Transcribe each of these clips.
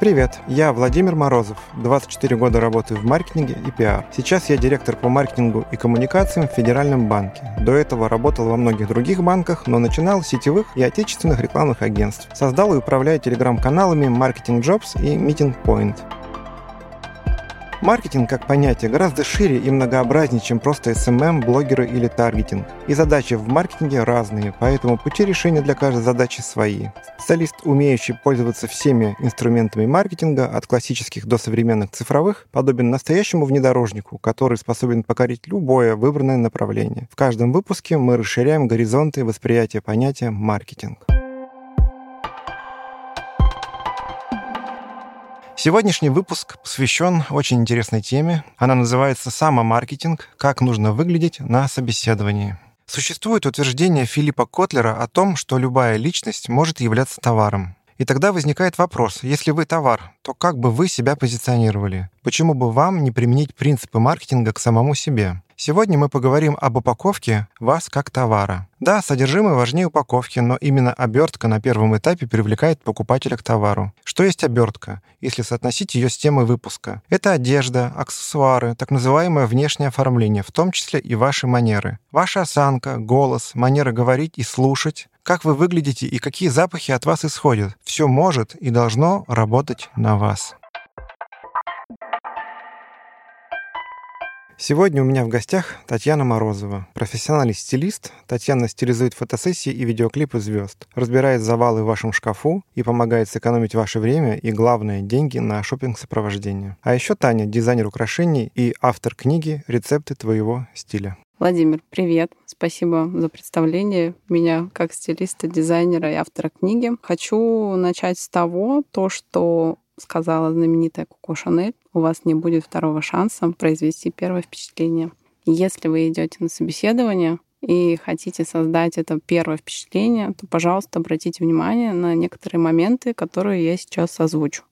Привет, я Владимир Морозов, 24 года работаю в маркетинге и пиар. Сейчас я директор по маркетингу и коммуникациям в Федеральном банке. До этого работал во многих других банках, но начинал с сетевых и отечественных рекламных агентств. Создал и управляю телеграм-каналами Marketing Jobs и Meeting Point. Маркетинг как понятие гораздо шире и многообразнее, чем просто SMM, блогеры или таргетинг. И задачи в маркетинге разные, поэтому пути решения для каждой задачи свои. Специалист, умеющий пользоваться всеми инструментами маркетинга, от классических до современных цифровых, подобен настоящему внедорожнику, который способен покорить любое выбранное направление. В каждом выпуске мы расширяем горизонты восприятия понятия маркетинг. Сегодняшний выпуск посвящен очень интересной теме. Она называется «Самомаркетинг. Как нужно выглядеть на собеседовании». Существует утверждение Филиппа Котлера о том, что любая личность может являться товаром. И тогда возникает вопрос, если вы товар, то как бы вы себя позиционировали? Почему бы вам не применить принципы маркетинга к самому себе? Сегодня мы поговорим об упаковке вас как товара. Да, содержимое важнее упаковки, но именно обертка на первом этапе привлекает покупателя к товару. Что есть обертка, если соотносить ее с темой выпуска? Это одежда, аксессуары, так называемое внешнее оформление, в том числе и ваши манеры. Ваша осанка, голос, манера говорить и слушать, как вы выглядите и какие запахи от вас исходят. Все может и должно работать на вас. Сегодня у меня в гостях Татьяна Морозова, профессиональный стилист. Татьяна стилизует фотосессии и видеоклипы звезд, разбирает завалы в вашем шкафу и помогает сэкономить ваше время и, главное, деньги на шопинг сопровождение А еще Таня, дизайнер украшений и автор книги «Рецепты твоего стиля». Владимир, привет. Спасибо за представление меня как стилиста, дизайнера и автора книги. Хочу начать с того, то, что сказала знаменитая Коко Шанель, у вас не будет второго шанса произвести первое впечатление. Если вы идете на собеседование и хотите создать это первое впечатление, то, пожалуйста, обратите внимание на некоторые моменты, которые я сейчас озвучу.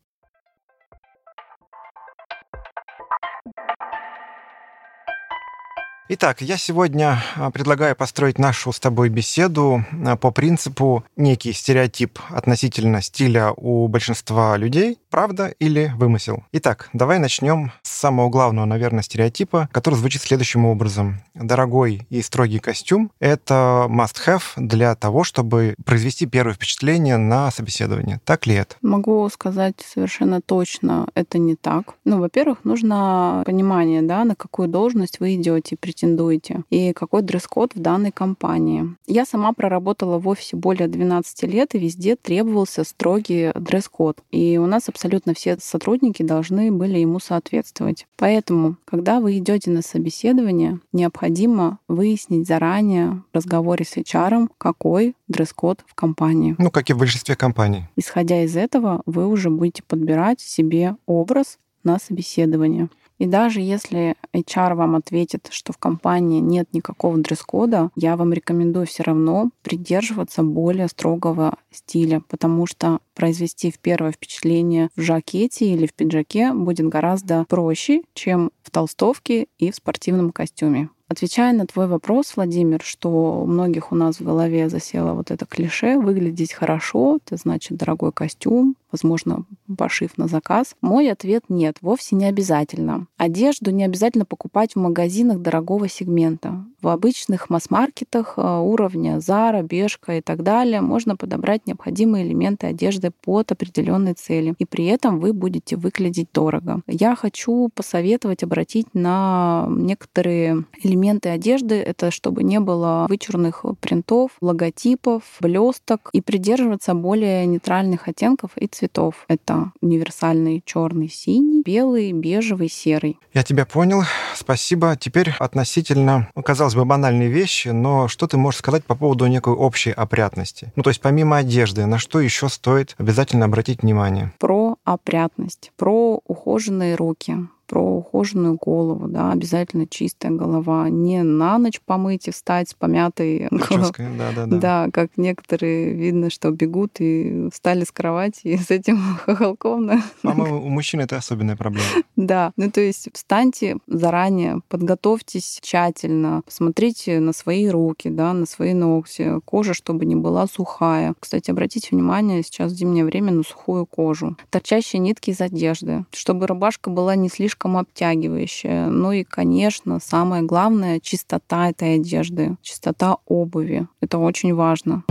Итак, я сегодня а, предлагаю построить нашу с тобой беседу а, по принципу некий стереотип относительно стиля у большинства людей, правда или вымысел. Итак, давай начнем с самого главного, наверное, стереотипа, который звучит следующим образом. Дорогой и строгий костюм — это must-have для того, чтобы произвести первое впечатление на собеседование. Так ли это? Могу сказать совершенно точно, это не так. Ну, во-первых, нужно понимание, да, на какую должность вы идете, претендуете и какой дресс-код в данной компании. Я сама проработала в офисе более 12 лет, и везде требовался строгий дресс-код. И у нас абсолютно все сотрудники должны были ему соответствовать. Поэтому, когда вы идете на собеседование, необходимо выяснить заранее в разговоре с HR, какой дресс-код в компании. Ну, как и в большинстве компаний. Исходя из этого, вы уже будете подбирать себе образ на собеседование. И даже если HR вам ответит, что в компании нет никакого дресс-кода, я вам рекомендую все равно придерживаться более строгого стиля, потому что произвести в первое впечатление в жакете или в пиджаке будет гораздо проще, чем в толстовке и в спортивном костюме. Отвечая на твой вопрос, Владимир, что у многих у нас в голове засело вот это клише «выглядеть хорошо», это значит дорогой костюм, возможно, пошив на заказ. Мой ответ — нет, вовсе не обязательно. Одежду не обязательно покупать в магазинах дорогого сегмента. В обычных масс-маркетах э, уровня Zara, Бешка и так далее можно подобрать необходимые элементы одежды под определенные цели, и при этом вы будете выглядеть дорого. Я хочу посоветовать обратить на некоторые элементы одежды, это чтобы не было вычурных принтов, логотипов, блесток, и придерживаться более нейтральных оттенков и цветов. Это универсальный черный, синий, белый, бежевый, серый. Я тебя понял. Спасибо. Теперь относительно, казалось казалось бы, банальные вещи, но что ты можешь сказать по поводу некой общей опрятности? Ну, то есть помимо одежды, на что еще стоит обязательно обратить внимание? Про опрятность, про ухоженные руки, про ухоженную голову, да, обязательно чистая голова, не на ночь помыть и встать с помятой Прической, да, да, да. Да, как некоторые видно, что бегут и встали с кровати и с этим хохолком. Да. По-моему, у мужчин это особенная проблема. Да, ну то есть встаньте заранее, подготовьтесь тщательно, посмотрите на свои руки, да, на свои ногти, кожа, чтобы не была сухая. Кстати, обратите внимание сейчас в зимнее время на сухую кожу. Торчащие нитки из одежды, чтобы рубашка была не слишком обтягивающая. Ну и, конечно, самое главное — чистота этой одежды, чистота обуви. Это очень важно.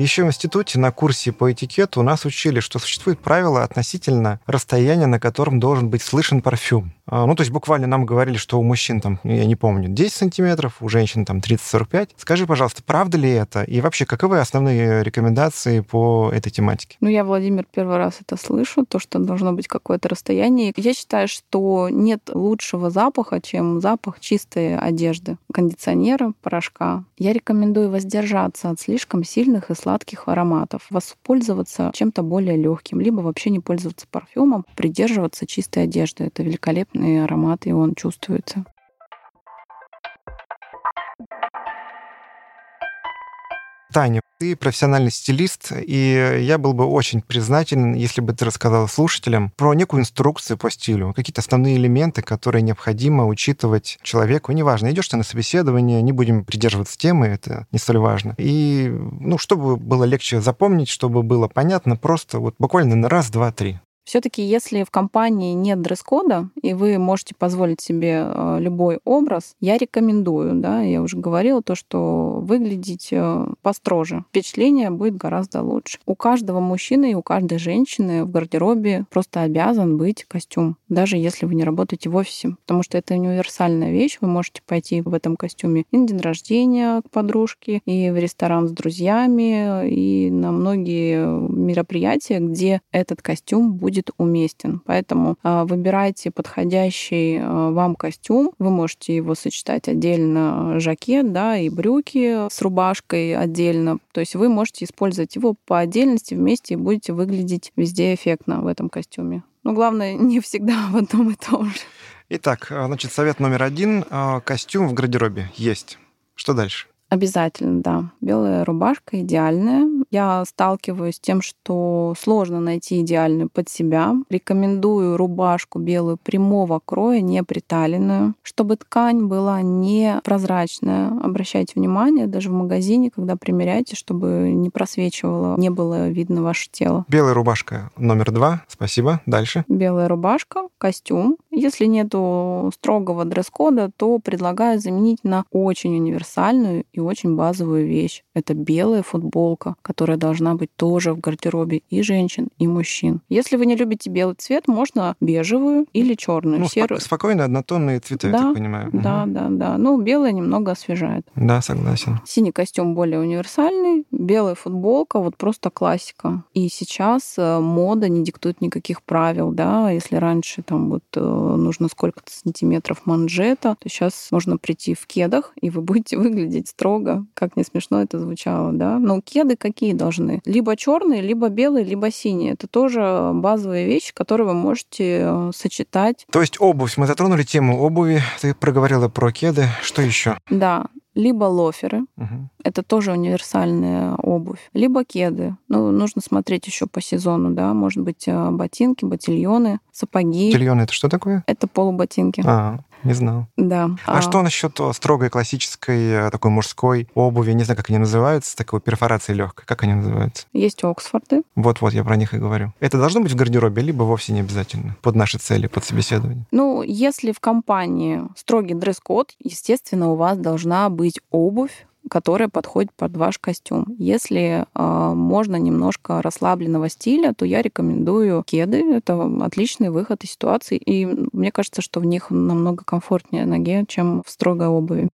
Еще в институте на курсе по этикету у нас учили, что существует правило относительно расстояния, на котором должен быть слышен парфюм. А, ну, то есть буквально нам говорили, что у мужчин там, я не помню, 10 сантиметров, у женщин там 30-45. Скажи, пожалуйста, правда ли это? И вообще, каковы основные рекомендации по этой тематике? Ну, я, Владимир, первый раз это слышу, то, что должно быть какое-то расстояние. Я считаю, что нет лучшего запаха, чем запах чистой одежды, кондиционера, порошка. Я рекомендую воздержаться от слишком сильных и сладких ароматов, воспользоваться чем-то более легким, либо вообще не пользоваться парфюмом, придерживаться чистой одежды. Это великолепный аромат, и он чувствуется. Таня, ты профессиональный стилист, и я был бы очень признателен, если бы ты рассказала слушателям про некую инструкцию по стилю, какие-то основные элементы, которые необходимо учитывать человеку. Неважно, идешь ты на собеседование, не будем придерживаться темы, это не столь важно. И, ну, чтобы было легче запомнить, чтобы было понятно, просто вот буквально на раз, два, три. Все-таки, если в компании нет дресс-кода, и вы можете позволить себе э, любой образ, я рекомендую, да, я уже говорила, то, что выглядеть э, построже. Впечатление будет гораздо лучше. У каждого мужчины и у каждой женщины в гардеробе просто обязан быть костюм, даже если вы не работаете в офисе, потому что это универсальная вещь. Вы можете пойти в этом костюме и на день рождения к подружке, и в ресторан с друзьями, и на многие мероприятия, где этот костюм будет будет уместен. Поэтому а, выбирайте подходящий а, вам костюм. Вы можете его сочетать отдельно а, жакет, да, и брюки с рубашкой отдельно. То есть вы можете использовать его по отдельности вместе и будете выглядеть везде эффектно в этом костюме. Но главное, не всегда в одном и том же. Итак, значит, совет номер один. Костюм в гардеробе есть. Что дальше? Обязательно, да. Белая рубашка идеальная. Я сталкиваюсь с тем, что сложно найти идеальную под себя. Рекомендую рубашку белую прямого кроя, не приталенную, чтобы ткань была не прозрачная. Обращайте внимание, даже в магазине, когда примеряете, чтобы не просвечивало, не было видно ваше тело. Белая рубашка номер два. Спасибо. Дальше. Белая рубашка, костюм. Если нету строгого дресс-кода, то предлагаю заменить на очень универсальную и очень базовую вещь. Это белая футболка, которая должна быть тоже в гардеробе и женщин, и мужчин. Если вы не любите белый цвет, можно бежевую или черную, ну, серую. Спокойно однотонные цвета, да, я так понимаю. Да, угу. да, да. Ну, белый немного освежает. Да, согласен. Синий костюм более универсальный, белая футболка, вот просто классика. И сейчас э, мода не диктует никаких правил, да. Если раньше там вот э, нужно сколько-то сантиметров манжета, то сейчас можно прийти в кедах, и вы будете выглядеть строго строго, как не смешно это звучало, да. Но кеды какие должны? Либо черные, либо белые, либо синие. Это тоже базовая вещь, которую вы можете э, сочетать. То есть обувь. Мы затронули тему обуви. Ты проговорила про кеды. Что еще? Да либо лоферы, угу. это тоже универсальная обувь, либо кеды. Ну, нужно смотреть еще по сезону, да, может быть, э, ботинки, ботильоны, сапоги. Ботильоны это что такое? Это полуботинки. А, не знал. Да. А, а что насчет строгой классической э, такой мужской обуви? Не знаю, как они называются, такой перфорацией легкой. Как они называются? Есть Оксфорды. Вот-вот, я про них и говорю. Это должно быть в гардеробе, либо вовсе не обязательно под наши цели, под собеседование? Ну, если в компании строгий дресс-код, естественно, у вас должна быть обувь, которая подходит под ваш костюм. Если э, можно немножко расслабленного стиля, то я рекомендую кеды. Это отличный выход из ситуации. И мне кажется, что в них намного комфортнее ноге, чем в строгой обуви.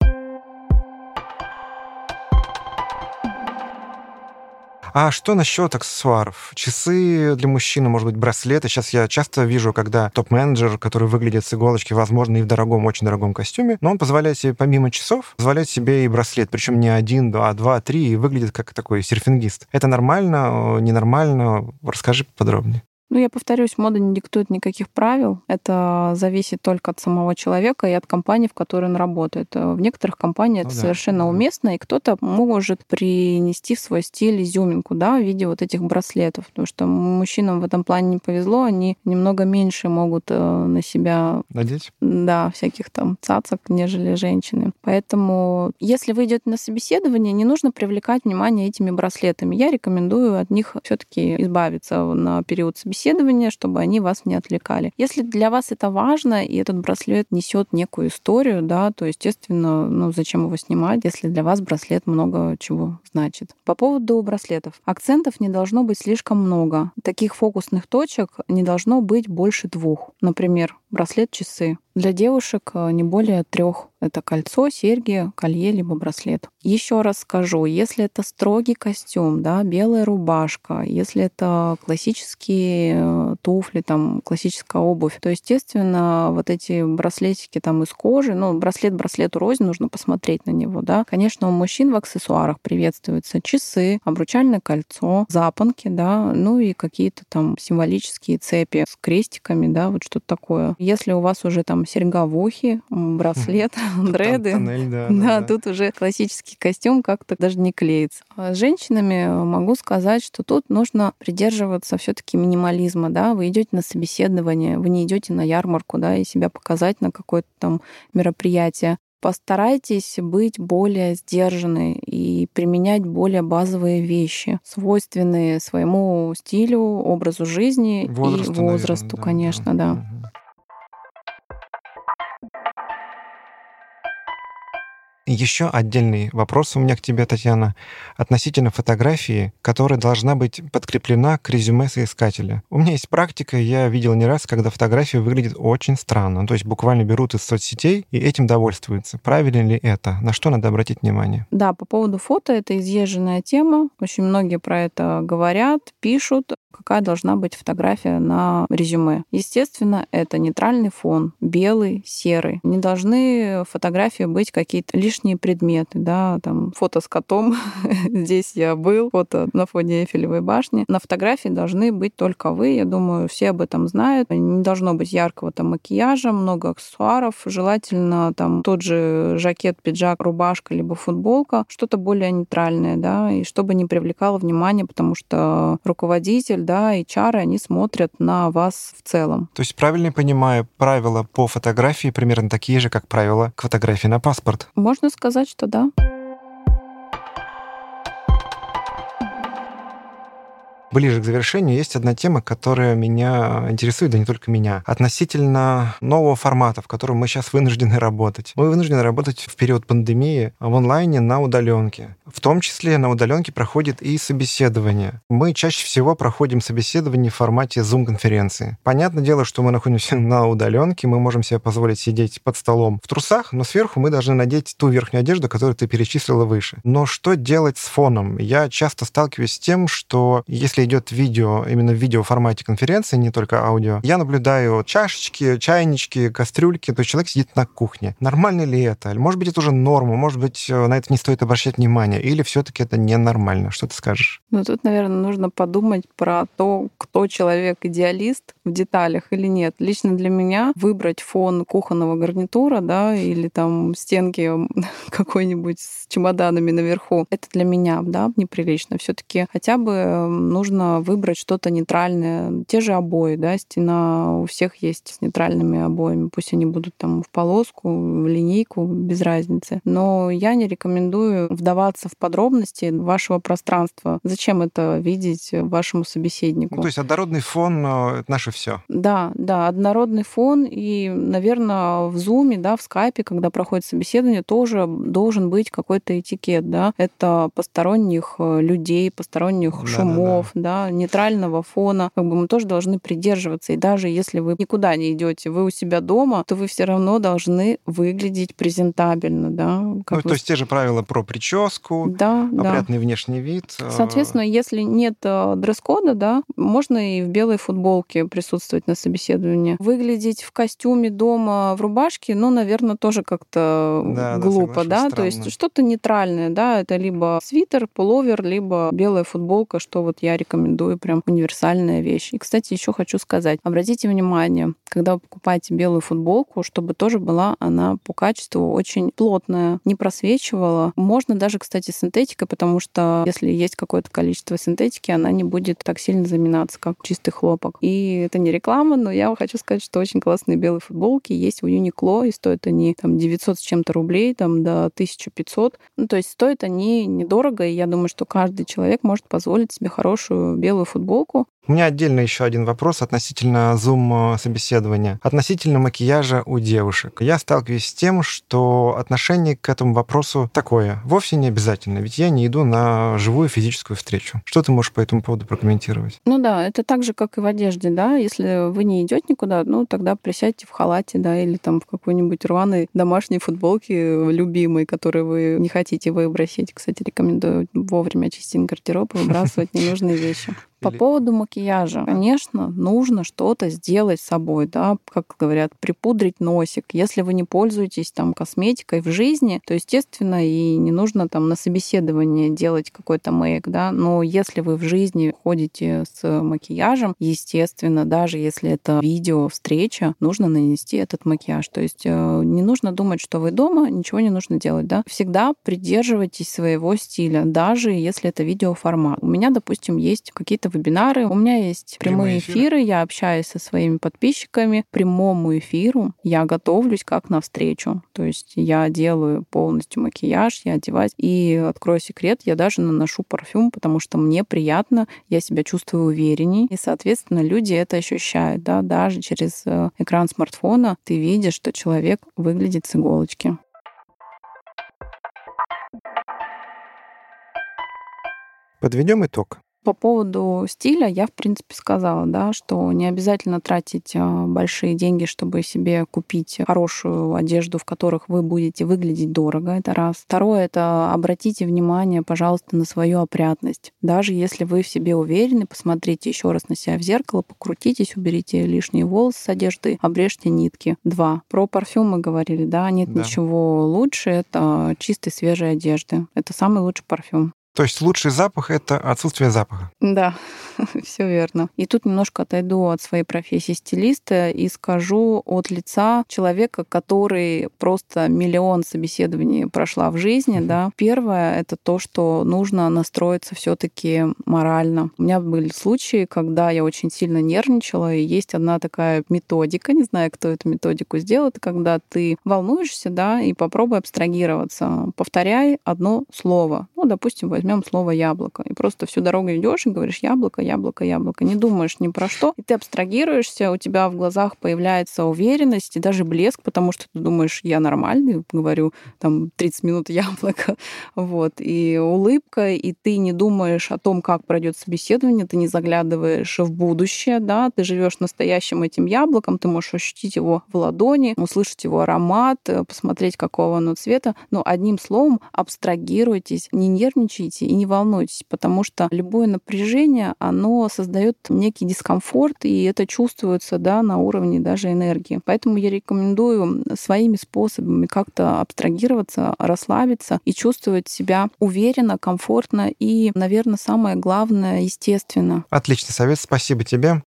А что насчет аксессуаров? Часы для мужчины, может быть, браслеты. Сейчас я часто вижу, когда топ-менеджер, который выглядит с иголочки, возможно, и в дорогом, очень дорогом костюме, но он позволяет себе, помимо часов, позволяет себе и браслет, причем не один, а два, три, и выглядит как такой серфингист. Это нормально, ненормально? Расскажи подробнее. Ну, я повторюсь, мода не диктует никаких правил. Это зависит только от самого человека и от компании, в которой он работает. В некоторых компаниях ну, это да, совершенно уместно, и кто-то может принести в свой стиль изюминку, да, в виде вот этих браслетов. Потому что мужчинам в этом плане не повезло, они немного меньше могут э, на себя... Надеть? Да, всяких там цацок, нежели женщины. Поэтому, если вы идете на собеседование, не нужно привлекать внимание этими браслетами. Я рекомендую от них все таки избавиться на период собеседования собеседования, чтобы они вас не отвлекали. Если для вас это важно, и этот браслет несет некую историю, да, то, естественно, ну, зачем его снимать, если для вас браслет много чего значит. По поводу браслетов. Акцентов не должно быть слишком много. Таких фокусных точек не должно быть больше двух. Например, браслет-часы. Для девушек э, не более трех. Это кольцо, серьги, колье, либо браслет. Еще раз скажу, если это строгий костюм, да, белая рубашка, если это классические э, туфли, там, классическая обувь, то, естественно, вот эти браслетики там из кожи, ну, браслет браслету рознь, нужно посмотреть на него, да. Конечно, у мужчин в аксессуарах приветствуются часы, обручальное кольцо, запонки, да, ну и какие-то там символические цепи с крестиками, да, вот что-то такое. Если у вас уже там серьга в ухе, браслет, дреды, тоннель, да, да, да, тут уже классический костюм как-то даже не клеится. А с женщинами могу сказать, что тут нужно придерживаться все-таки минимализма, да, вы идете на собеседование, вы не идете на ярмарку, да, и себя показать на какое-то там мероприятие постарайтесь быть более сдержанной и применять более базовые вещи, свойственные своему стилю, образу жизни возрасту, и возрасту, наверное, конечно, да. да. Еще отдельный вопрос у меня к тебе, Татьяна, относительно фотографии, которая должна быть подкреплена к резюме соискателя. У меня есть практика, я видел не раз, когда фотография выглядит очень странно. То есть буквально берут из соцсетей и этим довольствуются. Правильно ли это? На что надо обратить внимание? Да, по поводу фото это изъезженная тема. Очень многие про это говорят, пишут какая должна быть фотография на резюме. Естественно, это нейтральный фон, белый, серый. Не должны фотографии быть какие-то лишние предметы, да, там фото с котом, здесь я был, фото на фоне Эйфелевой башни. На фотографии должны быть только вы, я думаю, все об этом знают. Не должно быть яркого там макияжа, много аксессуаров, желательно там тот же жакет, пиджак, рубашка, либо футболка, что-то более нейтральное, да, и чтобы не привлекало внимание, потому что руководитель да, HR, они смотрят на вас в целом. То есть правильно понимаю, правила по фотографии примерно такие же, как правила к фотографии на паспорт? Можно сказать, что да. Ближе к завершению есть одна тема, которая меня интересует, да не только меня, относительно нового формата, в котором мы сейчас вынуждены работать. Мы вынуждены работать в период пандемии в онлайне на удаленке. В том числе на удаленке проходит и собеседование. Мы чаще всего проходим собеседование в формате Zoom-конференции. Понятное дело, что мы находимся на удаленке, мы можем себе позволить сидеть под столом в трусах, но сверху мы должны надеть ту верхнюю одежду, которую ты перечислила выше. Но что делать с фоном? Я часто сталкиваюсь с тем, что если идет видео, именно в видеоформате конференции, не только аудио, я наблюдаю чашечки, чайнички, кастрюльки, то есть человек сидит на кухне. Нормально ли это? Может быть, это уже норма, может быть, э, на это не стоит обращать внимание, или все-таки это ненормально? Что ты скажешь? Ну, тут, наверное, нужно подумать про то, кто человек-идеалист в деталях или нет. Лично для меня выбрать фон кухонного гарнитура, да, или там стенки какой-нибудь с чемоданами наверху, это для меня, да, неприлично. Все-таки хотя бы нужно нужно выбрать что-то нейтральное. Те же обои, да, стена у всех есть с нейтральными обоями. Пусть они будут там в полоску, в линейку, без разницы. Но я не рекомендую вдаваться в подробности вашего пространства. Зачем это видеть вашему собеседнику? Ну, то есть однородный фон э, — это наше все. Да, да, однородный фон. И, наверное, в Zoom, да, в скайпе, когда проходит собеседование, тоже должен быть какой-то этикет, да. Это посторонних э, людей, посторонних да, шумов, да, нейтрального фона, как бы мы тоже должны придерживаться. И даже если вы никуда не идете, вы у себя дома, то вы все равно должны выглядеть презентабельно, да. Ну, вы... то есть те же правила про прическу, да, опрятный да. внешний вид. Э, Соответственно, если нет э, дресс-кода, да, можно и в белой футболке присутствовать на собеседовании. Выглядеть в костюме дома в рубашке, ну, наверное, тоже как-то да, глупо, да, да? то есть что-то нейтральное, да, это либо свитер, пуловер, либо белая футболка, что вот я рекомендую, прям универсальная вещь. И, кстати, еще хочу сказать, обратите внимание, когда вы покупаете белую футболку, чтобы тоже была она по качеству очень плотная, не просвечивала. Можно даже, кстати, синтетикой, потому что если есть какое-то количество синтетики, она не будет так сильно заминаться, как чистый хлопок. И это не реклама, но я хочу сказать, что очень классные белые футболки есть у Uniqlo, и стоят они там 900 с чем-то рублей, там до 1500. Ну, то есть стоят они недорого, и я думаю, что каждый человек может позволить себе хорошую белую футболку. У меня отдельно еще один вопрос относительно зум-собеседования. Относительно макияжа у девушек. Я сталкиваюсь с тем, что отношение к этому вопросу такое. Вовсе не обязательно, ведь я не иду на живую физическую встречу. Что ты можешь по этому поводу прокомментировать? Ну да, это так же, как и в одежде, да. Если вы не идете никуда, ну тогда присядьте в халате, да, или там в какой-нибудь рваной домашней футболке любимой, которую вы не хотите выбросить. Кстати, рекомендую вовремя чистить гардероб и выбрасывать ненужные вещи. По Или... поводу макияжа, конечно, нужно что-то сделать с собой, да, как говорят, припудрить носик. Если вы не пользуетесь там косметикой в жизни, то, естественно, и не нужно там на собеседование делать какой-то мейк, да, но если вы в жизни ходите с макияжем, естественно, даже если это видео, встреча, нужно нанести этот макияж. То есть э, не нужно думать, что вы дома, ничего не нужно делать, да. Всегда придерживайтесь своего стиля, даже если это видеоформат. У меня, допустим, есть какие-то вебинары. У меня есть прямые, прямые эфиры. эфиры, я общаюсь со своими подписчиками. Прямому эфиру я готовлюсь как на встречу. То есть я делаю полностью макияж, я одеваюсь. И открою секрет, я даже наношу парфюм, потому что мне приятно, я себя чувствую уверенней. И, соответственно, люди это ощущают. Да? Даже через э, экран смартфона ты видишь, что человек выглядит с иголочки. Подведем итог. По поводу стиля я, в принципе, сказала, да, что не обязательно тратить а, большие деньги, чтобы себе купить хорошую одежду, в которых вы будете выглядеть дорого. Это раз. Второе — это обратите внимание, пожалуйста, на свою опрятность. Даже если вы в себе уверены, посмотрите еще раз на себя в зеркало, покрутитесь, уберите лишние волосы с одежды, обрежьте нитки. Два. Про парфюм мы говорили, да, нет да. ничего лучше, это чистой свежей одежды. Это самый лучший парфюм. То есть лучший запах — это отсутствие запаха. Да, все верно. И тут немножко отойду от своей профессии стилиста и скажу от лица человека, который просто миллион собеседований прошла в жизни. Да. Первое — это то, что нужно настроиться все таки морально. У меня были случаи, когда я очень сильно нервничала, и есть одна такая методика, не знаю, кто эту методику сделал, это когда ты волнуешься, да, и попробуй абстрагироваться. Повторяй одно слово. Ну, допустим, возьмем возьмем слово яблоко. И просто всю дорогу идешь и говоришь яблоко, яблоко, яблоко. Не думаешь ни про что. И ты абстрагируешься, у тебя в глазах появляется уверенность и даже блеск, потому что ты думаешь, я нормальный, говорю, там 30 минут яблоко. Вот. И улыбка, и ты не думаешь о том, как пройдет собеседование, ты не заглядываешь в будущее, да, ты живешь настоящим этим яблоком, ты можешь ощутить его в ладони, услышать его аромат, посмотреть, какого оно цвета. Но одним словом, абстрагируйтесь, не нервничайте, и не волнуйтесь, потому что любое напряжение, оно создает некий дискомфорт, и это чувствуется да, на уровне даже энергии. Поэтому я рекомендую своими способами как-то абстрагироваться, расслабиться и чувствовать себя уверенно, комфортно и, наверное, самое главное, естественно. Отличный совет, спасибо тебе.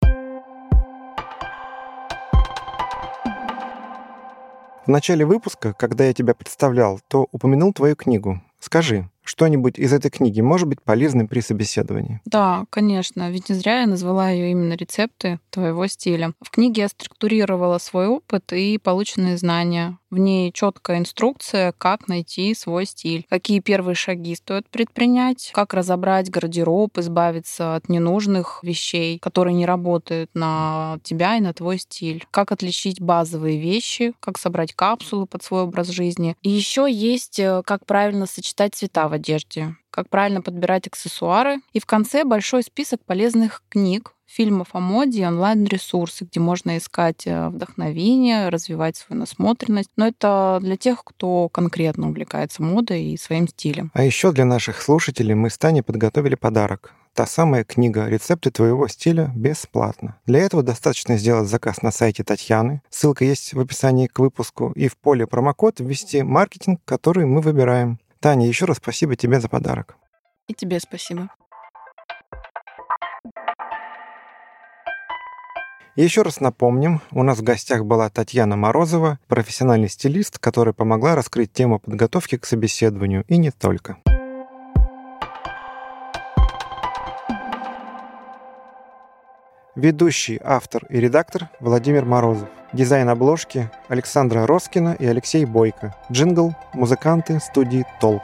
В начале выпуска, когда я тебя представлял, то упомянул твою книгу. Скажи, что-нибудь из этой книги может быть полезным при собеседовании? Да, конечно. Ведь не зря я назвала ее именно рецепты твоего стиля. В книге я структурировала свой опыт и полученные знания. В ней четкая инструкция, как найти свой стиль, какие первые шаги стоит предпринять, как разобрать гардероб, избавиться от ненужных вещей, которые не работают на тебя и на твой стиль, как отличить базовые вещи, как собрать капсулы под свой образ жизни. И еще есть, э, как правильно сочетать цвета в одежде как правильно подбирать аксессуары. И в конце большой список полезных книг, фильмов о моде и онлайн-ресурсы, где можно искать э, вдохновение, развивать свою насмотренность. Но это для тех, кто конкретно увлекается модой и своим стилем. А еще для наших слушателей мы с Таней подготовили подарок. Та самая книга «Рецепты твоего стиля» бесплатно. Для этого достаточно сделать заказ на сайте Татьяны. Ссылка есть в описании к выпуску. И в поле промокод ввести маркетинг, который мы выбираем. Таня, еще раз спасибо тебе за подарок. И тебе спасибо. еще раз напомним, у нас в гостях была Татьяна Морозова, профессиональный стилист, которая помогла раскрыть тему подготовки к собеседованию и не только. Ведущий, автор и редактор Владимир Морозов. Дизайн обложки Александра Роскина и Алексей Бойко. Джингл, музыканты студии «Толк».